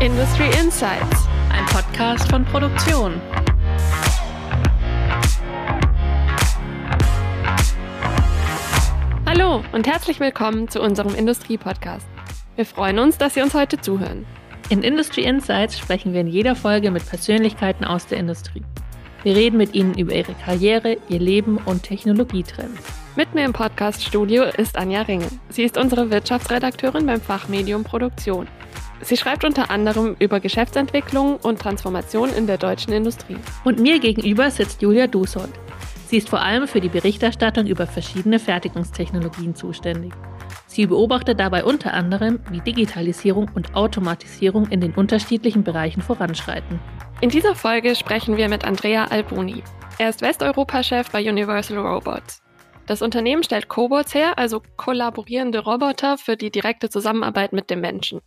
Industry Insights, ein Podcast von Produktion. Hallo und herzlich willkommen zu unserem Industrie-Podcast. Wir freuen uns, dass Sie uns heute zuhören. In Industry Insights sprechen wir in jeder Folge mit Persönlichkeiten aus der Industrie. Wir reden mit ihnen über ihre Karriere, ihr Leben und Technologietrends. Mit mir im Podcast-Studio ist Anja Ringe. Sie ist unsere Wirtschaftsredakteurin beim Fachmedium Produktion. Sie schreibt unter anderem über Geschäftsentwicklung und Transformation in der deutschen Industrie. Und mir gegenüber sitzt Julia Dusold. Sie ist vor allem für die Berichterstattung über verschiedene Fertigungstechnologien zuständig. Sie beobachtet dabei unter anderem, wie Digitalisierung und Automatisierung in den unterschiedlichen Bereichen voranschreiten. In dieser Folge sprechen wir mit Andrea Alboni. Er ist Westeuropa-Chef bei Universal Robots. Das Unternehmen stellt Cobots her, also kollaborierende Roboter für die direkte Zusammenarbeit mit dem Menschen.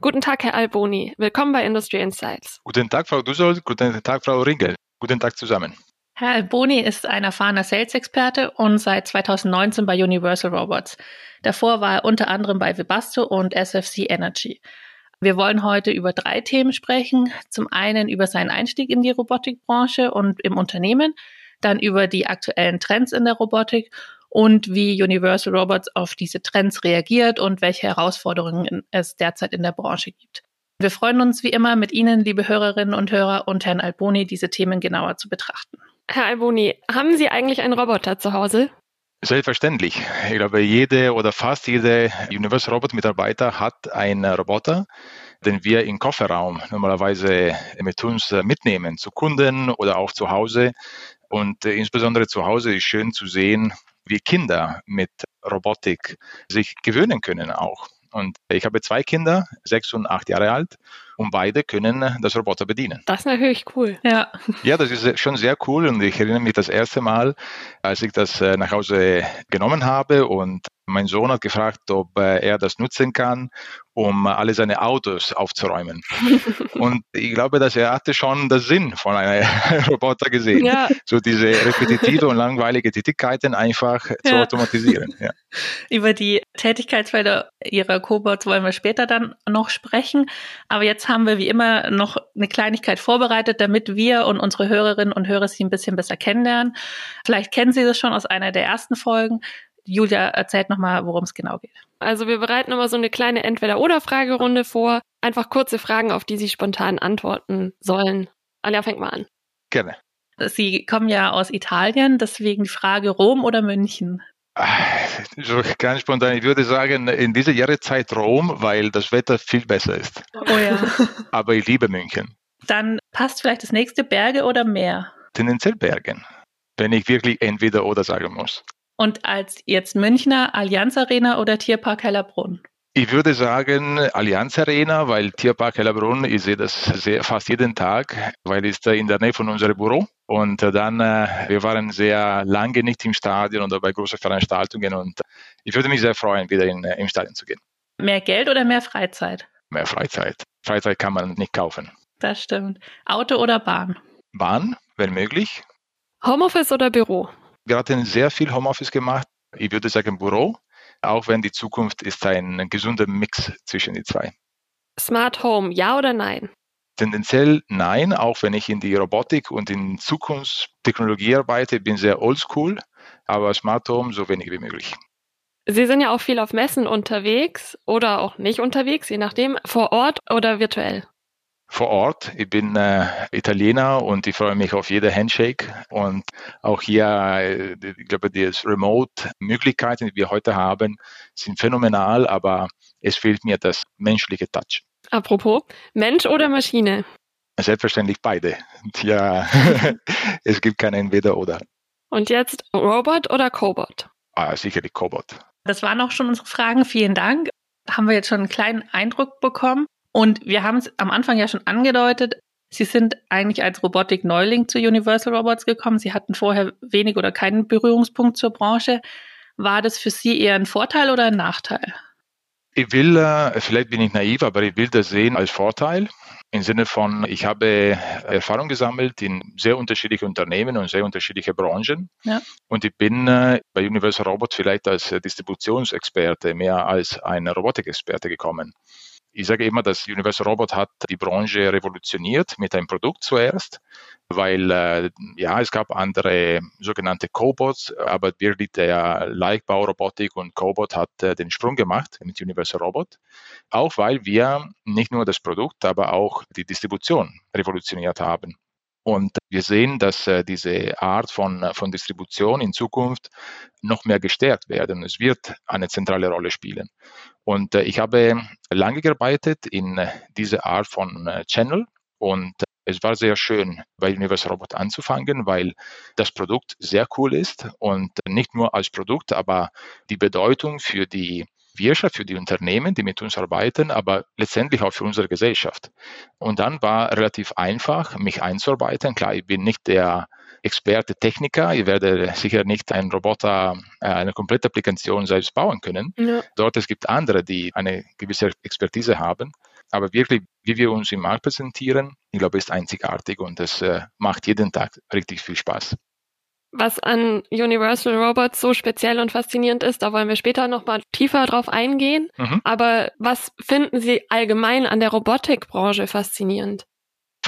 Guten Tag, Herr Alboni. Willkommen bei Industry Insights. Guten Tag, Frau Dussold. Guten Tag, Frau Ringel. Guten Tag zusammen. Herr Alboni ist ein erfahrener Sales-Experte und seit 2019 bei Universal Robots. Davor war er unter anderem bei Webasto und SFC Energy. Wir wollen heute über drei Themen sprechen. Zum einen über seinen Einstieg in die Robotikbranche und im Unternehmen, dann über die aktuellen Trends in der Robotik und wie Universal Robots auf diese Trends reagiert und welche Herausforderungen es derzeit in der Branche gibt. Wir freuen uns wie immer, mit Ihnen, liebe Hörerinnen und Hörer und Herrn Alboni, diese Themen genauer zu betrachten. Herr Alboni, haben Sie eigentlich einen Roboter zu Hause? Selbstverständlich. Ich glaube, jede oder fast jede Universal Robot Mitarbeiter hat einen Roboter, den wir im Kofferraum normalerweise mit uns mitnehmen, zu Kunden oder auch zu Hause. Und insbesondere zu Hause ist schön zu sehen, wie Kinder mit Robotik sich gewöhnen können auch. Und ich habe zwei Kinder, sechs und acht Jahre alt, und beide können das Roboter bedienen. Das ist natürlich cool. Ja. Ja, das ist schon sehr cool. Und ich erinnere mich das erste Mal, als ich das äh, nach Hause genommen habe und mein Sohn hat gefragt, ob äh, er das nutzen kann, um alle seine Autos aufzuräumen. und ich glaube, dass er hatte schon den Sinn von einem Roboter gesehen. Ja. So diese repetitive und langweilige Tätigkeiten einfach ja. zu automatisieren. Ja. Über die Tätigkeitsfelder Ihrer Cobots wollen wir später dann noch sprechen. Aber jetzt haben wir wie immer noch eine Kleinigkeit vorbereitet, damit wir und unsere Hörerinnen und Hörer Sie ein bisschen besser kennenlernen. Vielleicht kennen Sie das schon aus einer der ersten Folgen. Julia erzählt nochmal, worum es genau geht. Also wir bereiten immer so eine kleine Entweder-Oder-Fragerunde vor. Einfach kurze Fragen, auf die Sie spontan antworten sollen. Anja, fängt mal an. Gerne. Sie kommen ja aus Italien, deswegen die Frage Rom oder München? So ganz spontan, ich würde sagen, in dieser Jahreszeit Rom, weil das Wetter viel besser ist. Oh ja. Aber ich liebe München. Dann passt vielleicht das nächste Berge oder Meer? Tendenziell Bergen, wenn ich wirklich entweder oder sagen muss. Und als jetzt Münchner Allianz Arena oder Tierpark Hellerbrunn? Ich würde sagen Allianz Arena, weil Tierpark Hellerbrunn, ich sehe das sehr, fast jeden Tag, weil es da in der Nähe von unserem Büro. Und dann, äh, wir waren sehr lange nicht im Stadion oder bei großen Veranstaltungen und ich würde mich sehr freuen, wieder in, im Stadion zu gehen. Mehr Geld oder mehr Freizeit? Mehr Freizeit. Freizeit kann man nicht kaufen. Das stimmt. Auto oder Bahn? Bahn, wenn möglich. Homeoffice oder Büro? Wir hatten sehr viel Homeoffice gemacht. Ich würde sagen Büro, auch wenn die Zukunft ist ein gesunder Mix zwischen die zwei. Smart Home, ja oder nein? Tendenziell nein, auch wenn ich in die Robotik und in Zukunftstechnologie arbeite, bin sehr oldschool, aber Smart Home so wenig wie möglich. Sie sind ja auch viel auf Messen unterwegs oder auch nicht unterwegs, je nachdem, vor Ort oder virtuell vor Ort. Ich bin äh, Italiener und ich freue mich auf jede Handshake. Und auch hier, äh, ich glaube, die Remote-Möglichkeiten, die wir heute haben, sind phänomenal, aber es fehlt mir das menschliche Touch. Apropos, Mensch oder Maschine? Selbstverständlich beide. Ja, es gibt kein Entweder oder. Und jetzt Robot oder Cobot? Ah, sicherlich Cobot. Das waren auch schon unsere Fragen. Vielen Dank. Haben wir jetzt schon einen kleinen Eindruck bekommen. Und wir haben es am Anfang ja schon angedeutet, Sie sind eigentlich als Robotik-Neuling zu Universal Robots gekommen. Sie hatten vorher wenig oder keinen Berührungspunkt zur Branche. War das für Sie eher ein Vorteil oder ein Nachteil? Ich will, äh, vielleicht bin ich naiv, aber ich will das sehen als Vorteil. Im Sinne von, ich habe Erfahrung gesammelt in sehr unterschiedlichen Unternehmen und sehr unterschiedliche Branchen. Ja. Und ich bin äh, bei Universal Robots vielleicht als Distributionsexperte mehr als ein Robotikexperte gekommen. Ich sage immer, dass Universal Robot hat die Branche revolutioniert mit einem Produkt zuerst, weil äh, ja, es gab andere sogenannte Cobots, aber wirklich der Leichtbaurobotik und Cobot hat äh, den Sprung gemacht mit Universal Robot. Auch weil wir nicht nur das Produkt, aber auch die Distribution revolutioniert haben. Und wir sehen, dass äh, diese Art von, äh, von Distribution in Zukunft noch mehr gestärkt werden. Es wird eine zentrale Rolle spielen. Und äh, ich habe lange gearbeitet in diese Art von Channel und es war sehr schön, bei Universal Robot anzufangen, weil das Produkt sehr cool ist und nicht nur als Produkt, aber die Bedeutung für die Wirtschaft, für die Unternehmen, die mit uns arbeiten, aber letztendlich auch für unsere Gesellschaft. Und dann war relativ einfach, mich einzuarbeiten. Klar, ich bin nicht der Experte Techniker. Ich werde sicher nicht einen Roboter, äh, eine komplette Applikation selbst bauen können. Ja. Dort es gibt andere, die eine gewisse Expertise haben. Aber wirklich, wie wir uns im Markt präsentieren, ich glaube, ist einzigartig und es äh, macht jeden Tag richtig viel Spaß. Was an Universal Robots so speziell und faszinierend ist, da wollen wir später nochmal tiefer drauf eingehen. Mhm. Aber was finden Sie allgemein an der Robotikbranche faszinierend?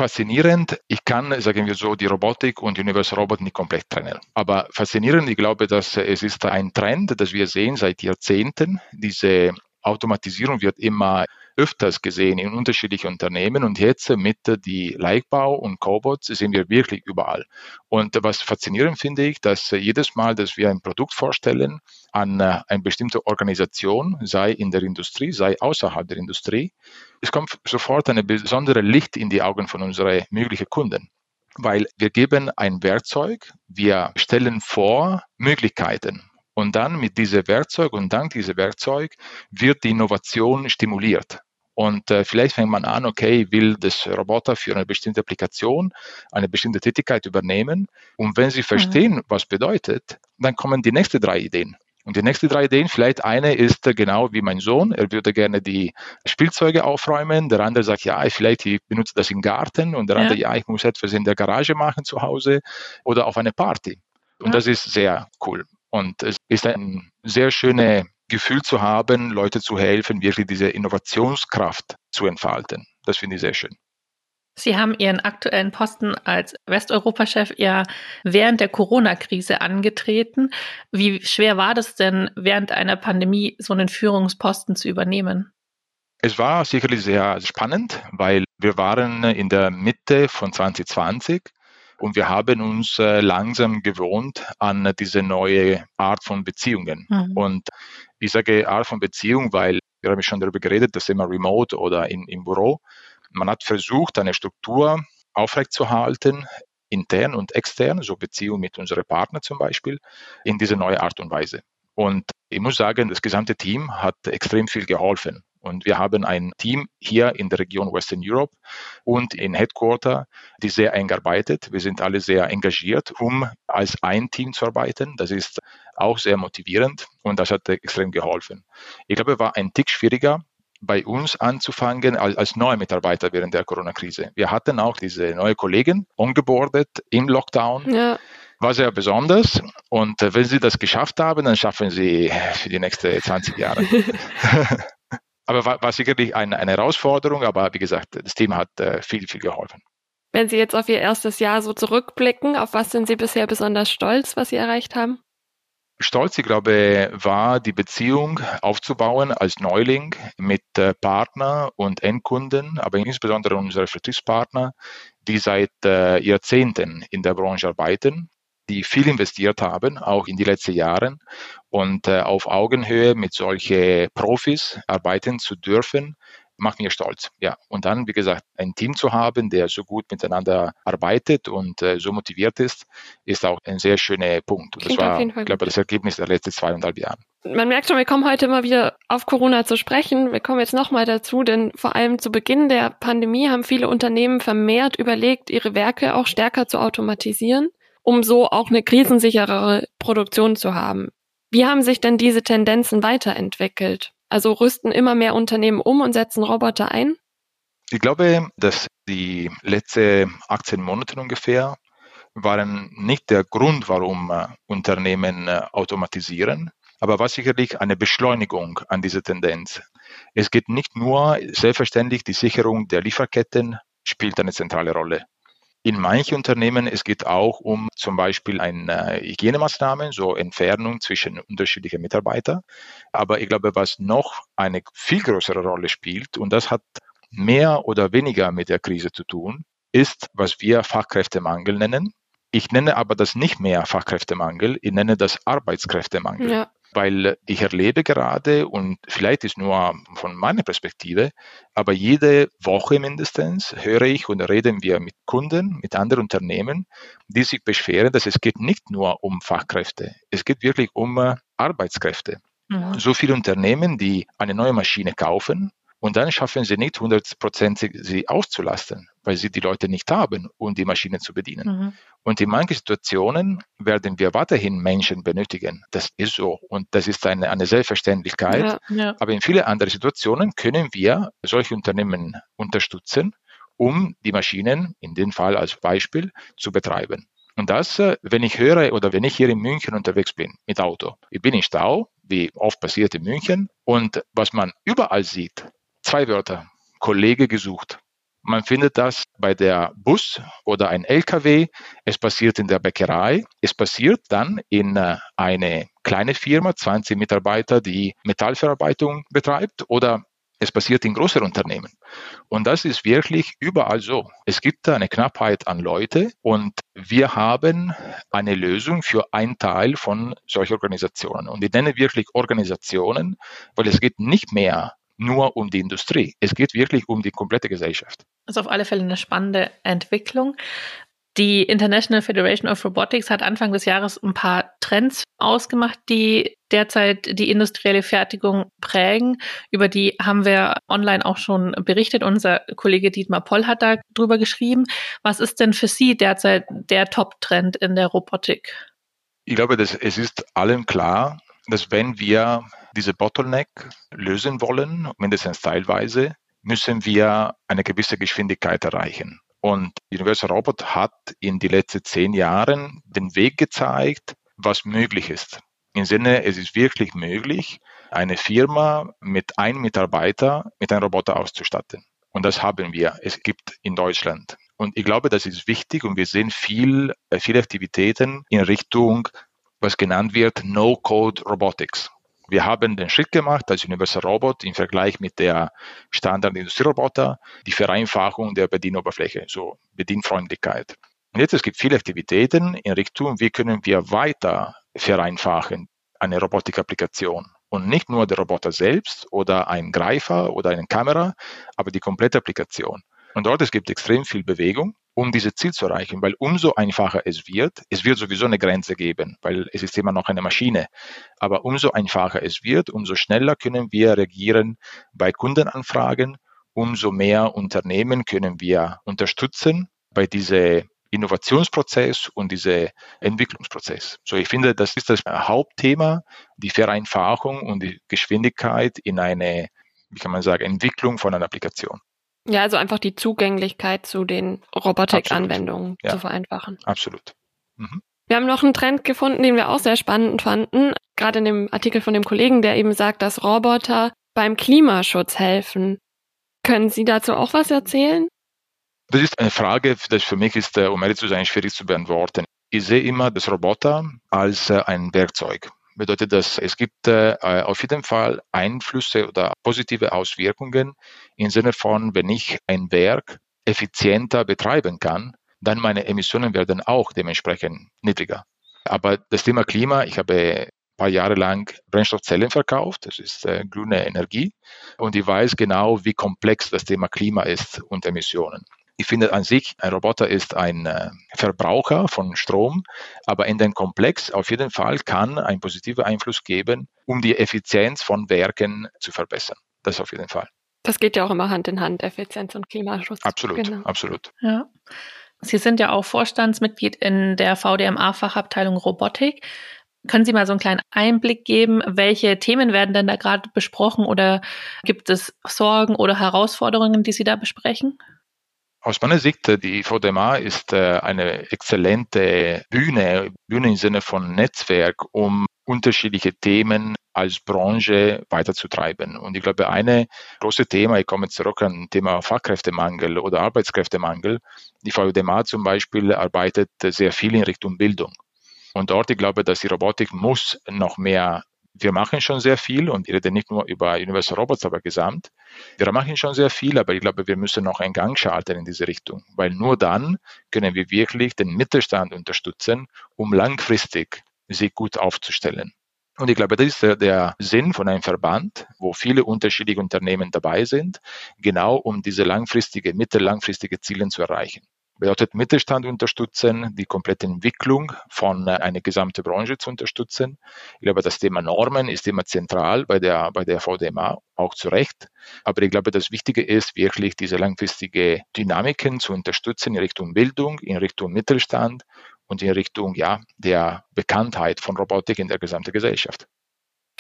faszinierend. Ich kann, sagen wir so, die Robotik und Universal Robot nicht komplett trennen. Aber faszinierend, ich glaube, dass es ist ein Trend, das wir sehen seit Jahrzehnten. Diese Automatisierung wird immer öfters gesehen in unterschiedlichen Unternehmen und jetzt mit die Leichtbau und Cobots sind wir wirklich überall. Und was faszinierend finde ich, dass jedes Mal, dass wir ein Produkt vorstellen an äh, eine bestimmte Organisation, sei in der Industrie, sei außerhalb der Industrie, es kommt sofort ein besonderes Licht in die Augen von unseren möglichen Kunden weil wir geben ein Werkzeug, wir stellen vor Möglichkeiten. Und dann mit diesem Werkzeug und dank diesem Werkzeug wird die Innovation stimuliert. Und äh, vielleicht fängt man an, okay, will das Roboter für eine bestimmte Applikation, eine bestimmte Tätigkeit übernehmen. Und wenn sie verstehen, mhm. was bedeutet, dann kommen die nächsten drei Ideen. Und die nächsten drei Ideen, vielleicht eine ist äh, genau wie mein Sohn, er würde gerne die Spielzeuge aufräumen. Der andere sagt, ja, vielleicht ich benutze das im Garten. Und der ja. andere, ja, ich muss etwas in der Garage machen zu Hause oder auf eine Party. Und ja. das ist sehr cool. Und es ist eine sehr schöne Gefühl zu haben, Leute zu helfen, wirklich diese Innovationskraft zu entfalten. Das finde ich sehr schön. Sie haben Ihren aktuellen Posten als Westeuropa-Chef ja während der Corona-Krise angetreten. Wie schwer war das denn, während einer Pandemie so einen Führungsposten zu übernehmen? Es war sicherlich sehr spannend, weil wir waren in der Mitte von 2020 und wir haben uns äh, langsam gewohnt an diese neue Art von Beziehungen. Mhm. Und ich sage Art von Beziehung, weil wir haben schon darüber geredet, das immer remote oder in, im Büro. Man hat versucht, eine Struktur aufrechtzuerhalten, intern und extern, so Beziehung mit unseren Partnern zum Beispiel, in diese neue Art und Weise. Und ich muss sagen, das gesamte Team hat extrem viel geholfen. Und wir haben ein Team hier in der Region Western Europe und in Headquarter, die sehr eng arbeitet. Wir sind alle sehr engagiert, um als ein Team zu arbeiten. Das ist auch sehr motivierend und das hat extrem geholfen. Ich glaube, es war ein Tick schwieriger, bei uns anzufangen als, als neue Mitarbeiter während der Corona-Krise. Wir hatten auch diese neue Kollegen ongeboardet im Lockdown. Ja war sehr besonders. Und äh, wenn Sie das geschafft haben, dann schaffen Sie für die nächsten 20 Jahre. aber war, war sicherlich eine, eine, Herausforderung, aber wie gesagt, das Team hat äh, viel, viel geholfen. Wenn Sie jetzt auf Ihr erstes Jahr so zurückblicken, auf was sind Sie bisher besonders stolz, was Sie erreicht haben? Stolz, ich glaube, war die Beziehung aufzubauen als Neuling mit äh, Partner und Endkunden, aber insbesondere unsere Vertriebspartner, die seit äh, Jahrzehnten in der Branche arbeiten die viel investiert haben, auch in die letzten Jahre. Und äh, auf Augenhöhe mit solchen Profis arbeiten zu dürfen, macht mir stolz. Ja, und dann, wie gesagt, ein Team zu haben, der so gut miteinander arbeitet und äh, so motiviert ist, ist auch ein sehr schöner Punkt. Und das war, ich glaube, das Ergebnis der letzten zweieinhalb Jahre. Man merkt schon, wir kommen heute immer wieder auf Corona zu sprechen. Wir kommen jetzt nochmal dazu, denn vor allem zu Beginn der Pandemie haben viele Unternehmen vermehrt überlegt, ihre Werke auch stärker zu automatisieren um so auch eine krisensicherere Produktion zu haben. Wie haben sich denn diese Tendenzen weiterentwickelt? Also rüsten immer mehr Unternehmen um und setzen Roboter ein? Ich glaube, dass die letzten 18 Monate ungefähr waren nicht der Grund, warum äh, Unternehmen äh, automatisieren, aber war sicherlich eine Beschleunigung an dieser Tendenz. Es geht nicht nur, selbstverständlich, die Sicherung der Lieferketten spielt eine zentrale Rolle. In manchen Unternehmen, es geht auch um zum Beispiel eine Hygienemaßnahmen, so Entfernung zwischen unterschiedlichen Mitarbeitern. Aber ich glaube, was noch eine viel größere Rolle spielt, und das hat mehr oder weniger mit der Krise zu tun, ist, was wir Fachkräftemangel nennen. Ich nenne aber das nicht mehr Fachkräftemangel, ich nenne das Arbeitskräftemangel. Ja weil ich erlebe gerade, und vielleicht ist nur von meiner Perspektive, aber jede Woche mindestens höre ich und reden wir mit Kunden, mit anderen Unternehmen, die sich beschweren, dass es geht nicht nur um Fachkräfte, es geht wirklich um äh, Arbeitskräfte. Mhm. So viele Unternehmen, die eine neue Maschine kaufen, und dann schaffen sie nicht 100 Prozent sie auszulasten, weil sie die Leute nicht haben, um die Maschine zu bedienen. Mhm. Und in manchen Situationen werden wir weiterhin Menschen benötigen. Das ist so. Und das ist eine, eine Selbstverständlichkeit. Ja, ja. Aber in vielen anderen Situationen können wir solche Unternehmen unterstützen, um die Maschinen, in dem Fall als Beispiel, zu betreiben. Und das, äh, wenn ich höre oder wenn ich hier in München unterwegs bin mit Auto, ich bin in Stau, wie oft passiert in München, und was man überall sieht, Zwei Wörter. Kollege gesucht. Man findet das bei der Bus oder ein LKW. Es passiert in der Bäckerei. Es passiert dann in äh, eine kleine Firma, 20 Mitarbeiter, die Metallverarbeitung betreibt oder es passiert in größeren Unternehmen. Und das ist wirklich überall so. Es gibt eine Knappheit an Leute und wir haben eine Lösung für einen Teil von solchen Organisationen. Und ich nenne wirklich Organisationen, weil es geht nicht mehr nur um die Industrie. Es geht wirklich um die komplette Gesellschaft. Das ist auf alle Fälle eine spannende Entwicklung. Die International Federation of Robotics hat Anfang des Jahres ein paar Trends ausgemacht, die derzeit die industrielle Fertigung prägen. Über die haben wir online auch schon berichtet. Unser Kollege Dietmar Poll hat da drüber geschrieben. Was ist denn für Sie derzeit der Top-Trend in der Robotik? Ich glaube, dass es ist allen klar, dass wenn wir diese Bottleneck lösen wollen, mindestens teilweise, müssen wir eine gewisse Geschwindigkeit erreichen. Und Universal Robot hat in den letzten zehn Jahren den Weg gezeigt, was möglich ist. Im Sinne, es ist wirklich möglich, eine Firma mit einem Mitarbeiter mit einem Roboter auszustatten. Und das haben wir. Es gibt in Deutschland. Und ich glaube, das ist wichtig und wir sehen viel, äh, viele Aktivitäten in Richtung, was genannt wird No-Code Robotics. Wir haben den Schritt gemacht als Universal Robot im Vergleich mit der Standard Industrieroboter, die Vereinfachung der Bedienoberfläche, so Bedienfreundlichkeit. Und jetzt es gibt viele Aktivitäten in Richtung, wie können wir weiter vereinfachen eine Robotikapplikation. Und nicht nur der Roboter selbst oder ein Greifer oder eine Kamera, aber die komplette Applikation. Und dort es gibt extrem viel Bewegung um dieses Ziel zu erreichen, weil umso einfacher es wird, es wird sowieso eine Grenze geben, weil es ist immer noch eine Maschine, aber umso einfacher es wird, umso schneller können wir reagieren bei Kundenanfragen, umso mehr Unternehmen können wir unterstützen bei diesem Innovationsprozess und diese Entwicklungsprozess. So, ich finde, das ist das Hauptthema, die Vereinfachung und die Geschwindigkeit in eine, wie kann man sagen, Entwicklung von einer Applikation. Ja, also einfach die Zugänglichkeit zu den Robotik-Anwendungen ja. zu vereinfachen. Absolut. Mhm. Wir haben noch einen Trend gefunden, den wir auch sehr spannend fanden. Gerade in dem Artikel von dem Kollegen, der eben sagt, dass Roboter beim Klimaschutz helfen. Können Sie dazu auch was erzählen? Das ist eine Frage, das für mich ist, äh, um ehrlich zu sein, schwierig zu beantworten. Ich sehe immer das Roboter als äh, ein Werkzeug bedeutet das, es gibt äh, auf jeden Fall Einflüsse oder positive Auswirkungen im Sinne von, wenn ich ein Werk effizienter betreiben kann, dann meine Emissionen werden auch dementsprechend niedriger. Aber das Thema Klima, ich habe ein paar Jahre lang Brennstoffzellen verkauft, das ist äh, grüne Energie, und ich weiß genau, wie komplex das Thema Klima ist und Emissionen. Ich finde an sich, ein Roboter ist ein äh, Verbraucher von Strom, aber in den Komplex auf jeden Fall kann ein positiver Einfluss geben, um die Effizienz von Werken zu verbessern. Das auf jeden Fall. Das geht ja auch immer Hand in Hand, Effizienz und Klimaschutz. Absolut, genau. absolut. Ja. Sie sind ja auch Vorstandsmitglied in der VDMA-Fachabteilung Robotik. Können Sie mal so einen kleinen Einblick geben, welche Themen werden denn da gerade besprochen oder gibt es Sorgen oder Herausforderungen, die Sie da besprechen? Aus meiner Sicht, äh, die VDMA ist äh, eine exzellente Bühne, Bühne im Sinne von Netzwerk, um unterschiedliche Themen als Branche weiterzutreiben. Und ich glaube, eine große Thema, ich komme zurück an Thema Fachkräftemangel oder Arbeitskräftemangel. Die VUDMA zum Beispiel arbeitet sehr viel in Richtung Bildung. Und dort, ich glaube, dass die Robotik muss noch mehr wir machen schon sehr viel und ich rede nicht nur über Universal Robots, aber gesamt. Wir machen schon sehr viel, aber ich glaube, wir müssen noch einen Gang schalten in diese Richtung, weil nur dann können wir wirklich den Mittelstand unterstützen, um langfristig sich gut aufzustellen. Und ich glaube, das ist der, Sinn von einem Verband, wo viele unterschiedliche Unternehmen dabei sind, genau um diese langfristige, mittellangfristige Ziele zu erreichen bedeutet Mittelstand unterstützen, die komplette Entwicklung von äh, einer gesamten Branche zu unterstützen. Ich glaube, das Thema Normen ist immer zentral bei der, bei der VDMA, auch zu Recht. Aber ich glaube, das Wichtige ist wirklich diese langfristige Dynamiken zu unterstützen in Richtung Bildung, in Richtung Mittelstand und in Richtung ja, der Bekanntheit von Robotik in der gesamten Gesellschaft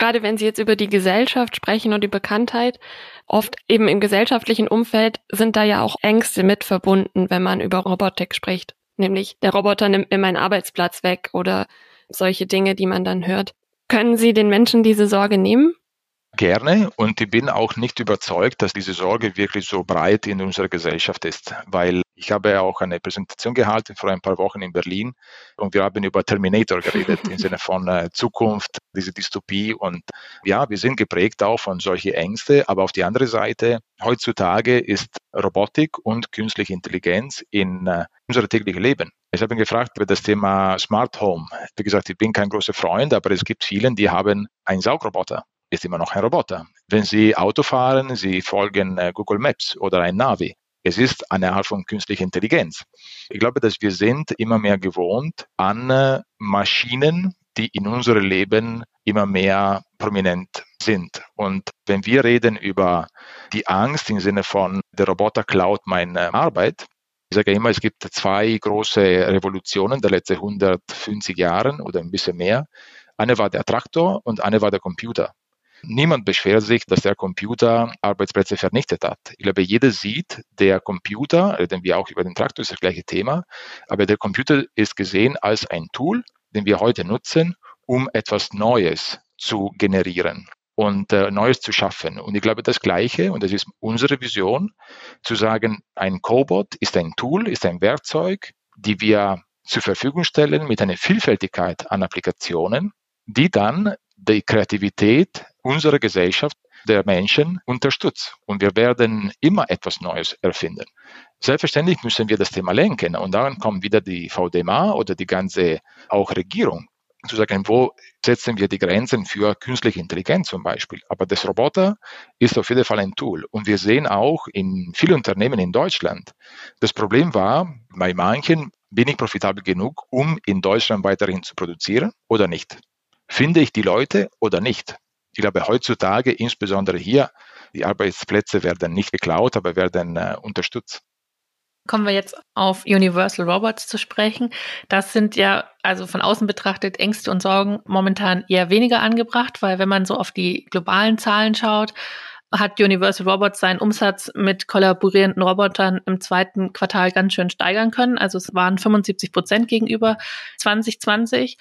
gerade wenn Sie jetzt über die Gesellschaft sprechen und die Bekanntheit, oft eben im gesellschaftlichen Umfeld sind da ja auch Ängste mit verbunden, wenn man über Robotik spricht. Nämlich der Roboter nimmt mir meinen Arbeitsplatz weg oder solche Dinge, die man dann hört. Können Sie den Menschen diese Sorge nehmen? Gerne und ich bin auch nicht überzeugt, dass diese Sorge wirklich so breit in unserer Gesellschaft ist, weil ich habe auch eine Präsentation gehalten vor ein paar Wochen in Berlin und wir haben über Terminator geredet im Sinne von äh, Zukunft, diese Dystopie und ja, wir sind geprägt auch von solchen Ängsten, aber auf die andere Seite, heutzutage ist Robotik und künstliche Intelligenz in äh, unser tägliches Leben. Ich habe ihn gefragt über das Thema Smart Home. Wie gesagt, ich bin kein großer Freund, aber es gibt vielen, die haben einen Saugroboter ist immer noch ein Roboter. Wenn Sie Auto fahren, Sie folgen äh, Google Maps oder ein Navi. Es ist eine Art von künstlicher Intelligenz. Ich glaube, dass wir sind immer mehr gewohnt an äh, Maschinen, die in unserem Leben immer mehr prominent sind. Und wenn wir reden über die Angst im Sinne von der Roboter klaut meine Arbeit, ich sage immer, es gibt zwei große Revolutionen der letzten 150 Jahren oder ein bisschen mehr. Eine war der Traktor und eine war der Computer. Niemand beschwert sich, dass der Computer Arbeitsplätze vernichtet hat. Ich glaube, jeder sieht, der Computer, reden wir auch über den Traktor, ist das gleiche Thema, aber der Computer ist gesehen als ein Tool, den wir heute nutzen, um etwas Neues zu generieren und äh, Neues zu schaffen. Und ich glaube, das Gleiche, und das ist unsere Vision, zu sagen, ein Cobot ist ein Tool, ist ein Werkzeug, die wir zur Verfügung stellen mit einer Vielfältigkeit an Applikationen, die dann die Kreativität unserer Gesellschaft, der Menschen unterstützt. Und wir werden immer etwas Neues erfinden. Selbstverständlich müssen wir das Thema lenken. Und dann kommt wieder die VDMA oder die ganze auch Regierung zu sagen, wo setzen wir die Grenzen für künstliche Intelligenz zum Beispiel. Aber das Roboter ist auf jeden Fall ein Tool. Und wir sehen auch in vielen Unternehmen in Deutschland, das Problem war, bei manchen bin ich profitabel genug, um in Deutschland weiterhin zu produzieren oder nicht. Finde ich die Leute oder nicht? Ich glaube, heutzutage, insbesondere hier, die Arbeitsplätze werden nicht geklaut, aber werden äh, unterstützt. Kommen wir jetzt auf Universal Robots zu sprechen. Das sind ja, also von außen betrachtet, Ängste und Sorgen momentan eher weniger angebracht, weil wenn man so auf die globalen Zahlen schaut, hat Universal Robots seinen Umsatz mit kollaborierenden Robotern im zweiten Quartal ganz schön steigern können. Also es waren 75 Prozent gegenüber 2020.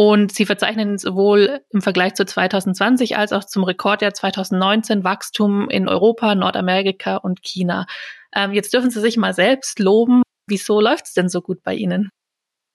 Und sie verzeichnen sowohl im Vergleich zu 2020 als auch zum Rekordjahr 2019 Wachstum in Europa, Nordamerika und China. Ähm, jetzt dürfen Sie sich mal selbst loben. Wieso läuft es denn so gut bei Ihnen?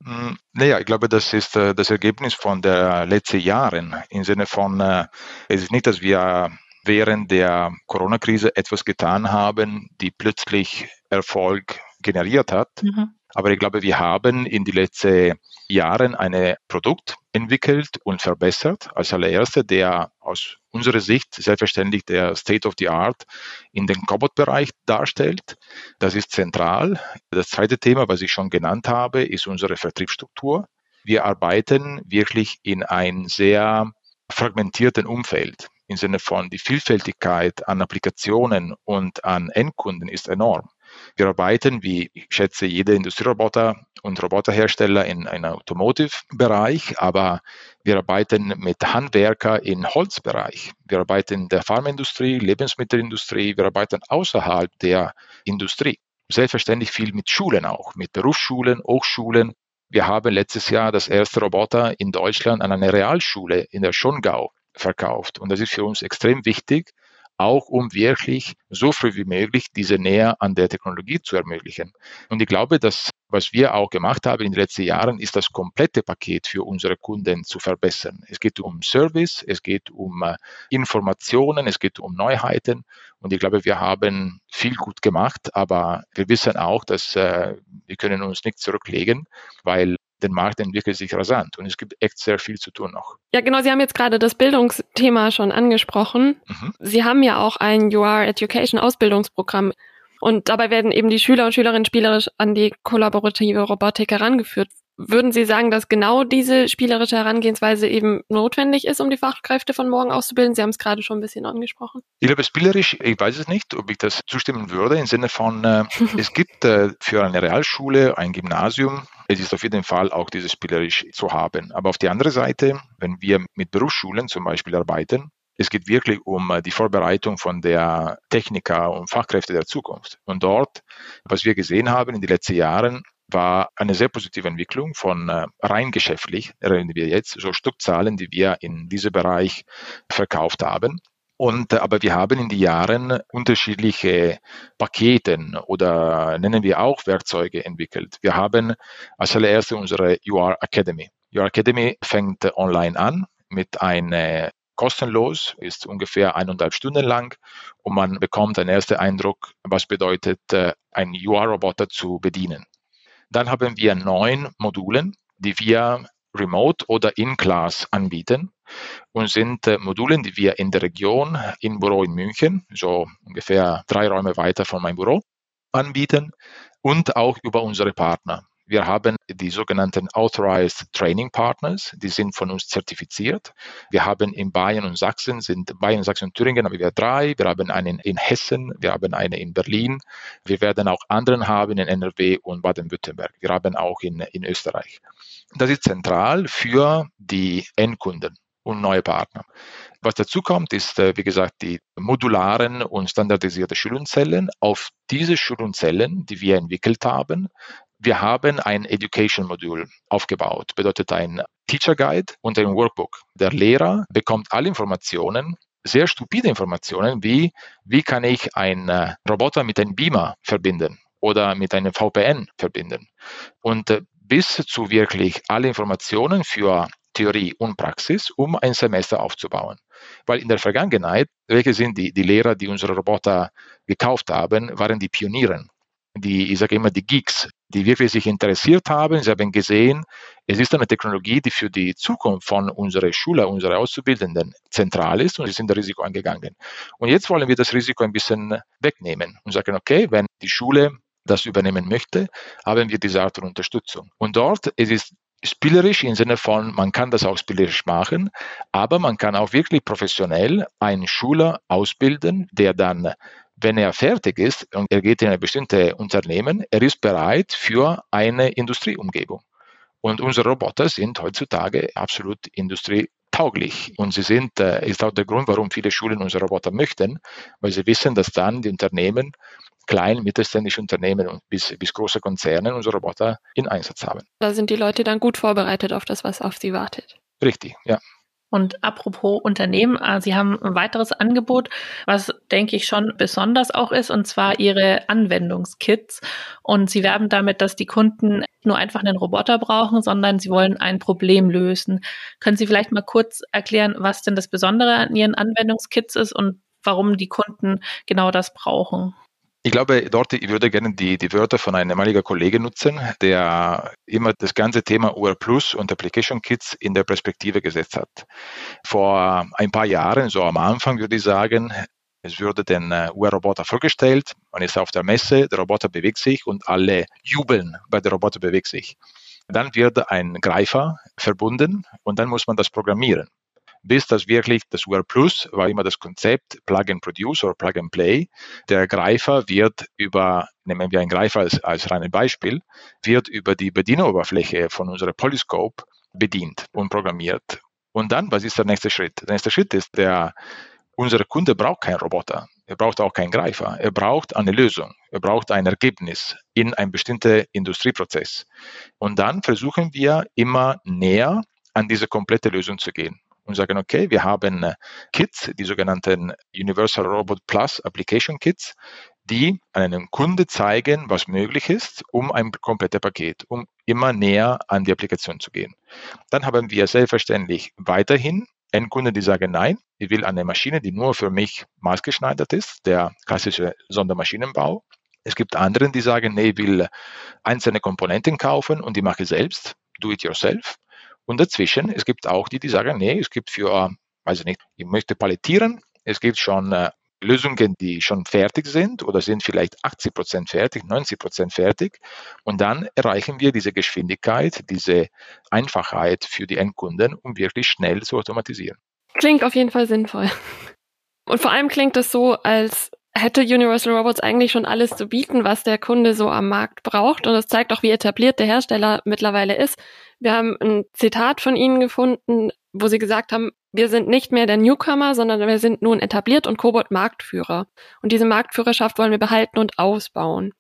Hm, naja, ich glaube, das ist äh, das Ergebnis von der letzten Jahren. Im Sinne von, äh, es ist nicht, dass wir während der Corona-Krise etwas getan haben, die plötzlich Erfolg generiert hat. Mhm. Aber ich glaube, wir haben in den letzten Jahren ein Produkt entwickelt und verbessert. Als allererster, der aus unserer Sicht selbstverständlich der State of the Art in den Cobot-Bereich darstellt. Das ist zentral. Das zweite Thema, was ich schon genannt habe, ist unsere Vertriebsstruktur. Wir arbeiten wirklich in ein sehr fragmentierten Umfeld im Sinne von die Vielfältigkeit an Applikationen und an Endkunden ist enorm. Wir arbeiten, wie ich schätze, jeder Industrieroboter und Roboterhersteller in einem Automotive-Bereich, aber wir arbeiten mit Handwerker im Holzbereich. Wir arbeiten in der Pharmaindustrie, Lebensmittelindustrie, wir arbeiten außerhalb der Industrie. Selbstverständlich viel mit Schulen auch, mit Berufsschulen, Hochschulen. Wir haben letztes Jahr das erste Roboter in Deutschland an einer Realschule in der Schongau verkauft. Und das ist für uns extrem wichtig, auch um wirklich so früh wie möglich diese Nähe an der Technologie zu ermöglichen. Und ich glaube, dass was wir auch gemacht haben in den letzten Jahren, ist das komplette Paket für unsere Kunden zu verbessern. Es geht um Service, es geht um äh, Informationen, es geht um Neuheiten. Und ich glaube, wir haben viel gut gemacht, aber wir wissen auch, dass äh, wir können uns nicht zurücklegen, weil der Markt entwickelt sich rasant und es gibt echt sehr viel zu tun noch. Ja, genau. Sie haben jetzt gerade das Bildungsthema schon angesprochen. Mhm. Sie haben ja auch ein UR Education Ausbildungsprogramm und dabei werden eben die Schüler und Schülerinnen spielerisch an die kollaborative Robotik herangeführt. Würden Sie sagen, dass genau diese spielerische Herangehensweise eben notwendig ist, um die Fachkräfte von morgen auszubilden? Sie haben es gerade schon ein bisschen angesprochen. Ich glaube, spielerisch, ich weiß es nicht, ob ich das zustimmen würde, im Sinne von, äh, es gibt äh, für eine Realschule, ein Gymnasium, es ist auf jeden Fall auch dieses spielerisch zu haben. Aber auf die andere Seite, wenn wir mit Berufsschulen zum Beispiel arbeiten, es geht wirklich um äh, die Vorbereitung von der Techniker und Fachkräfte der Zukunft. Und dort, was wir gesehen haben in den letzten Jahren, war eine sehr positive Entwicklung von äh, rein geschäftlich, reden wir jetzt, so Stückzahlen, die wir in diesem Bereich verkauft haben. Und, äh, aber wir haben in den Jahren unterschiedliche Paketen oder nennen wir auch Werkzeuge entwickelt. Wir haben als allererstes unsere UR Academy. UR Academy fängt online an mit einer kostenlos, ist ungefähr eineinhalb Stunden lang und man bekommt einen ersten Eindruck, was bedeutet, äh, einen UR-Roboter zu bedienen. Dann haben wir neun Modulen, die wir remote oder in Class anbieten und sind äh, Modulen, die wir in der Region, im Büro in München, so ungefähr drei Räume weiter von meinem Büro, anbieten und auch über unsere Partner. Wir haben die sogenannten Authorized Training Partners, die sind von uns zertifiziert. Wir haben in Bayern und Sachsen, sind Bayern, Sachsen und Thüringen haben wir drei. Wir haben einen in Hessen, wir haben einen in Berlin. Wir werden auch anderen haben in NRW und Baden-Württemberg. Wir haben auch in, in Österreich. Das ist zentral für die Endkunden und neue Partner. Was dazu kommt, ist, äh, wie gesagt, die modularen und standardisierte Schulungszellen. Auf diese Schulungszellen, die wir entwickelt haben, wir haben ein Education-Modul aufgebaut, bedeutet ein Teacher Guide und ein Workbook. Der Lehrer bekommt alle Informationen, sehr stupide Informationen, wie wie kann ich einen äh, Roboter mit einem Beamer verbinden oder mit einem VPN verbinden. Und äh, bis zu wirklich alle Informationen für Theorie und Praxis, um ein Semester aufzubauen. Weil in der Vergangenheit, welche sind die, die Lehrer, die unsere Roboter gekauft haben, waren die Pionieren die, ich sage immer, die Geeks, die wirklich sich interessiert haben. Sie haben gesehen, es ist eine Technologie, die für die Zukunft von unserer Schüler, unserer Auszubildenden zentral ist und sie sind das Risiko angegangen. Und jetzt wollen wir das Risiko ein bisschen wegnehmen und sagen, okay, wenn die Schule das übernehmen möchte, haben wir diese Art von Unterstützung. Und dort es ist spielerisch im Sinne von, man kann das auch spielerisch machen, aber man kann auch wirklich professionell einen Schüler ausbilden, der dann wenn er fertig ist und er geht in ein bestimmtes Unternehmen, er ist bereit für eine Industrieumgebung. Und unsere Roboter sind heutzutage absolut industrietauglich. Und sie sind, äh, ist auch der Grund, warum viele Schulen unsere Roboter möchten, weil sie wissen, dass dann die Unternehmen, klein, mittelständische Unternehmen und bis, bis große Konzerne unsere Roboter in Einsatz haben. Da sind die Leute dann gut vorbereitet auf das, was auf sie wartet. Richtig, ja. Und apropos Unternehmen, äh, Sie haben ein weiteres Angebot, was denke ich schon besonders auch ist, und zwar Ihre Anwendungskits. Und Sie werben damit, dass die Kunden nur einfach einen Roboter brauchen, sondern sie wollen ein Problem lösen. Können Sie vielleicht mal kurz erklären, was denn das Besondere an Ihren Anwendungskits ist und warum die Kunden genau das brauchen? Ich glaube, dort, ich würde gerne die, die Wörter von einem ehemaligen Kollegen nutzen, der immer das ganze Thema UR Plus und Application Kits in der Perspektive gesetzt hat. Vor ein paar Jahren, so am Anfang würde ich sagen, es wurde den äh, UR-Roboter vorgestellt, man ist auf der Messe, der Roboter bewegt sich und alle jubeln, weil der Roboter bewegt sich. Dann wird ein Greifer verbunden und dann muss man das programmieren bis das wirklich das UR Plus war immer das Konzept Plug and Produce oder Plug and Play. Der Greifer wird über, nehmen wir einen Greifer als, als reines Beispiel, wird über die Bedieneroberfläche von unserer Polyscope bedient und programmiert. Und dann, was ist der nächste Schritt? Der nächste Schritt ist, der, unser Kunde braucht keinen Roboter. Er braucht auch keinen Greifer. Er braucht eine Lösung. Er braucht ein Ergebnis in einem bestimmten Industrieprozess. Und dann versuchen wir immer näher an diese komplette Lösung zu gehen. Und sagen, okay, wir haben äh, Kits, die sogenannten Universal Robot Plus Application Kits, die einem Kunde zeigen, was möglich ist, um ein komplettes Paket, um immer näher an die Applikation zu gehen. Dann haben wir selbstverständlich weiterhin Endkunden, die sagen, nein, ich will eine Maschine, die nur für mich maßgeschneidert ist, der klassische Sondermaschinenbau. Es gibt anderen, die sagen, nee, ich will einzelne Komponenten kaufen und die mache ich selbst, do it yourself. Und dazwischen, es gibt auch die, die sagen, nee, es gibt für, weiß ich nicht, ich möchte palettieren, es gibt schon äh, Lösungen, die schon fertig sind oder sind vielleicht 80 Prozent fertig, 90 Prozent fertig. Und dann erreichen wir diese Geschwindigkeit, diese Einfachheit für die Endkunden, um wirklich schnell zu automatisieren. Klingt auf jeden Fall sinnvoll. Und vor allem klingt es so, als hätte Universal Robots eigentlich schon alles zu bieten, was der Kunde so am Markt braucht. Und es zeigt auch, wie etabliert der Hersteller mittlerweile ist. Wir haben ein Zitat von Ihnen gefunden, wo Sie gesagt haben, wir sind nicht mehr der Newcomer, sondern wir sind nun etabliert und Cobot Marktführer. Und diese Marktführerschaft wollen wir behalten und ausbauen.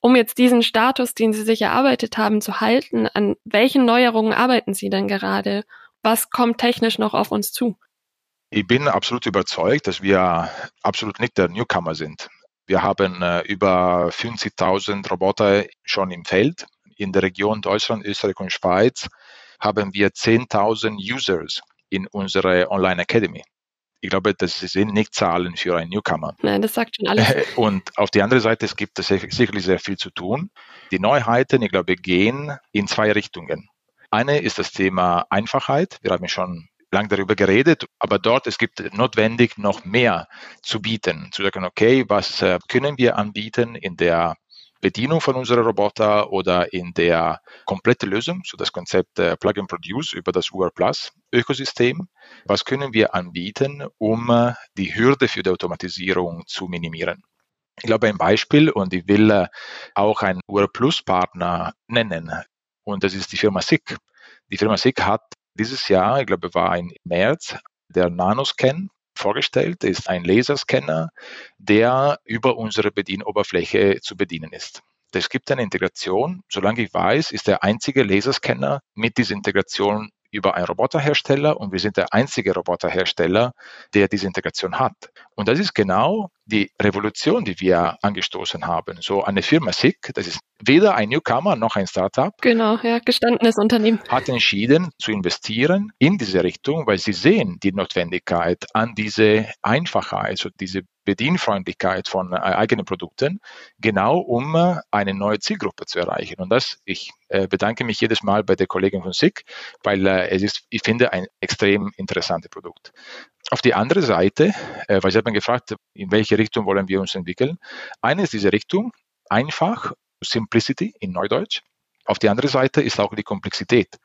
Um jetzt diesen Status, den Sie sich erarbeitet haben, zu halten, an welchen Neuerungen arbeiten Sie denn gerade? Was kommt technisch noch auf uns zu? Ich bin absolut überzeugt, dass wir absolut nicht der Newcomer sind. Wir haben äh, über 50.000 Roboter schon im Feld. In der Region Deutschland, Österreich und Schweiz haben wir 10.000 Users in unserer Online Academy. Ich glaube, das sind nicht Zahlen für einen Newcomer. Nein, das sagt schon alles. Und auf der anderen Seite, es gibt sicherlich sehr viel zu tun. Die Neuheiten, ich glaube, gehen in zwei Richtungen. Eine ist das Thema Einfachheit. Wir haben schon lang darüber geredet, aber dort es gibt notwendig noch mehr zu bieten, zu sagen, okay, was äh, können wir anbieten in der Bedienung von unserer Roboter oder in der komplette Lösung, so das Konzept äh, Plug and Produce über das UR Plus Ökosystem. Was können wir anbieten, um äh, die Hürde für die Automatisierung zu minimieren? Ich glaube, ein Beispiel und ich will äh, auch einen UR Plus Partner nennen und das ist die Firma SICK. Die Firma SICK hat dieses Jahr, ich glaube, war im März, der Nanoscan vorgestellt, ist ein Laserscanner, der über unsere Bedienoberfläche zu bedienen ist. Es gibt eine Integration, solange ich weiß, ist der einzige Laserscanner mit dieser Integration über einen Roboterhersteller und wir sind der einzige Roboterhersteller, der diese Integration hat. Und das ist genau die Revolution, die wir angestoßen haben. So eine Firma SICK, das ist weder ein Newcomer noch ein Startup. Genau, ja, gestandenes Unternehmen. Hat entschieden zu investieren in diese Richtung, weil sie sehen die Notwendigkeit an diese Einfachheit, also diese Bedienfreundlichkeit von äh, eigenen Produkten, genau um äh, eine neue Zielgruppe zu erreichen. Und das, ich äh, bedanke mich jedes Mal bei der Kollegin von SICK, weil es ist, ich finde, ein extrem interessantes Produkt. Auf die andere Seite, weil Sie haben gefragt, in welche Richtung wollen wir uns entwickeln. Eine ist diese Richtung, einfach, Simplicity in Neudeutsch. Auf der anderen Seite ist auch die Komplexität,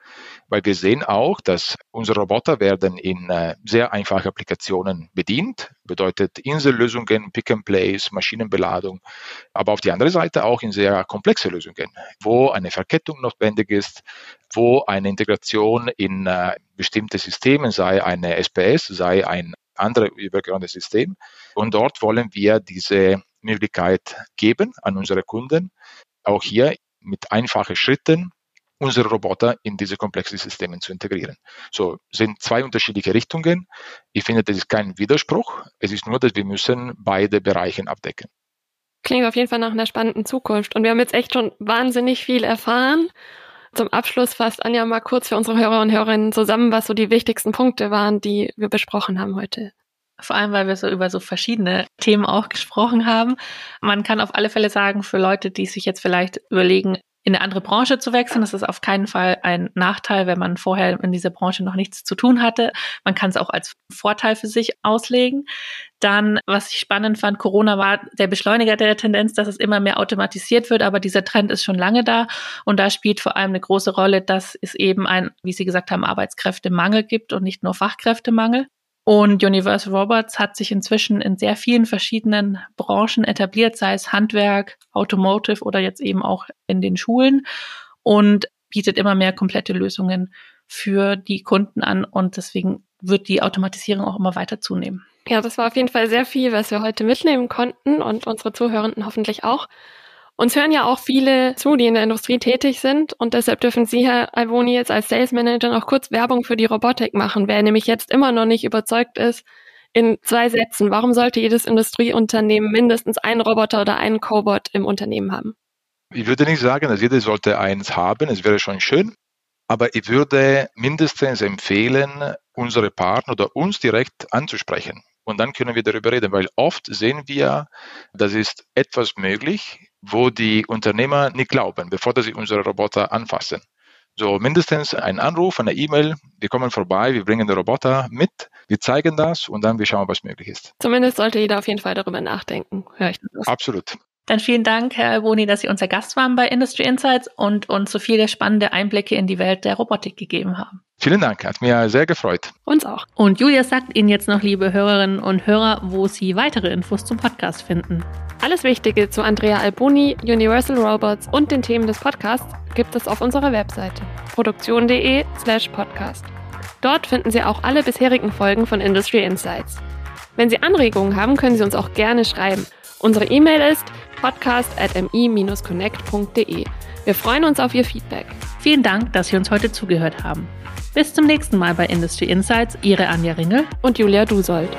weil wir sehen auch, dass unsere Roboter werden in äh, sehr einfachen Applikationen bedient, bedeutet Insellösungen, Pick-and-Plays, Maschinenbeladung, aber auf der anderen Seite auch in sehr komplexe Lösungen, wo eine Verkettung notwendig ist, wo eine Integration in äh, bestimmte Systeme, sei eine SPS, sei ein anderes übergeordnetes System. Und dort wollen wir diese Möglichkeit geben an unsere Kunden, auch hier mit einfachen Schritten unsere Roboter in diese komplexen Systeme zu integrieren. So sind zwei unterschiedliche Richtungen. Ich finde, das ist kein Widerspruch. Es ist nur, dass wir müssen beide Bereiche abdecken. Klingt auf jeden Fall nach einer spannenden Zukunft. Und wir haben jetzt echt schon wahnsinnig viel erfahren. Zum Abschluss fasst Anja mal kurz für unsere Hörer und Hörerinnen zusammen, was so die wichtigsten Punkte waren, die wir besprochen haben heute. Vor allem, weil wir so über so verschiedene Themen auch gesprochen haben. Man kann auf alle Fälle sagen, für Leute, die sich jetzt vielleicht überlegen, in eine andere Branche zu wechseln. Das ist auf keinen Fall ein Nachteil, wenn man vorher in dieser Branche noch nichts zu tun hatte. Man kann es auch als Vorteil für sich auslegen. Dann, was ich spannend fand, Corona war der Beschleuniger der Tendenz, dass es immer mehr automatisiert wird, aber dieser Trend ist schon lange da und da spielt vor allem eine große Rolle, dass es eben ein, wie Sie gesagt haben, Arbeitskräftemangel gibt und nicht nur Fachkräftemangel. Und Universal Robots hat sich inzwischen in sehr vielen verschiedenen Branchen etabliert, sei es Handwerk, Automotive oder jetzt eben auch in den Schulen und bietet immer mehr komplette Lösungen für die Kunden an und deswegen wird die Automatisierung auch immer weiter zunehmen. Ja, das war auf jeden Fall sehr viel, was wir heute mitnehmen konnten und unsere Zuhörenden hoffentlich auch. Uns hören ja auch viele zu, die in der Industrie tätig sind und deshalb dürfen Sie, Herr Alvoni, jetzt als Sales Manager noch kurz Werbung für die Robotik machen. Wer nämlich jetzt immer noch nicht überzeugt ist, in zwei Sätzen, warum sollte jedes Industrieunternehmen mindestens einen Roboter oder einen Cobot im Unternehmen haben? Ich würde nicht sagen, dass jeder sollte eins haben, es wäre schon schön, aber ich würde mindestens empfehlen, unsere Partner oder uns direkt anzusprechen. Und dann können wir darüber reden, weil oft sehen wir, das ist etwas möglich, wo die Unternehmer nicht glauben, bevor sie unsere Roboter anfassen. So mindestens ein Anruf, eine E-Mail, wir kommen vorbei, wir bringen den Roboter mit, wir zeigen das und dann wir schauen, was möglich ist. Zumindest sollte jeder auf jeden Fall darüber nachdenken, höre ich das. Absolut. Dann vielen Dank, Herr Alboni, dass Sie unser Gast waren bei Industry Insights und uns so viele spannende Einblicke in die Welt der Robotik gegeben haben. Vielen Dank, hat mir sehr gefreut. Uns auch. Und Julia sagt Ihnen jetzt noch, liebe Hörerinnen und Hörer, wo Sie weitere Infos zum Podcast finden. Alles Wichtige zu Andrea Alboni, Universal Robots und den Themen des Podcasts gibt es auf unserer Webseite produktion.de/slash podcast. Dort finden Sie auch alle bisherigen Folgen von Industry Insights. Wenn Sie Anregungen haben, können Sie uns auch gerne schreiben. Unsere E-Mail ist podcast.mi-connect.de. Wir freuen uns auf Ihr Feedback. Vielen Dank, dass Sie uns heute zugehört haben. Bis zum nächsten Mal bei Industry Insights, Ihre Anja Ringel und Julia Dusold.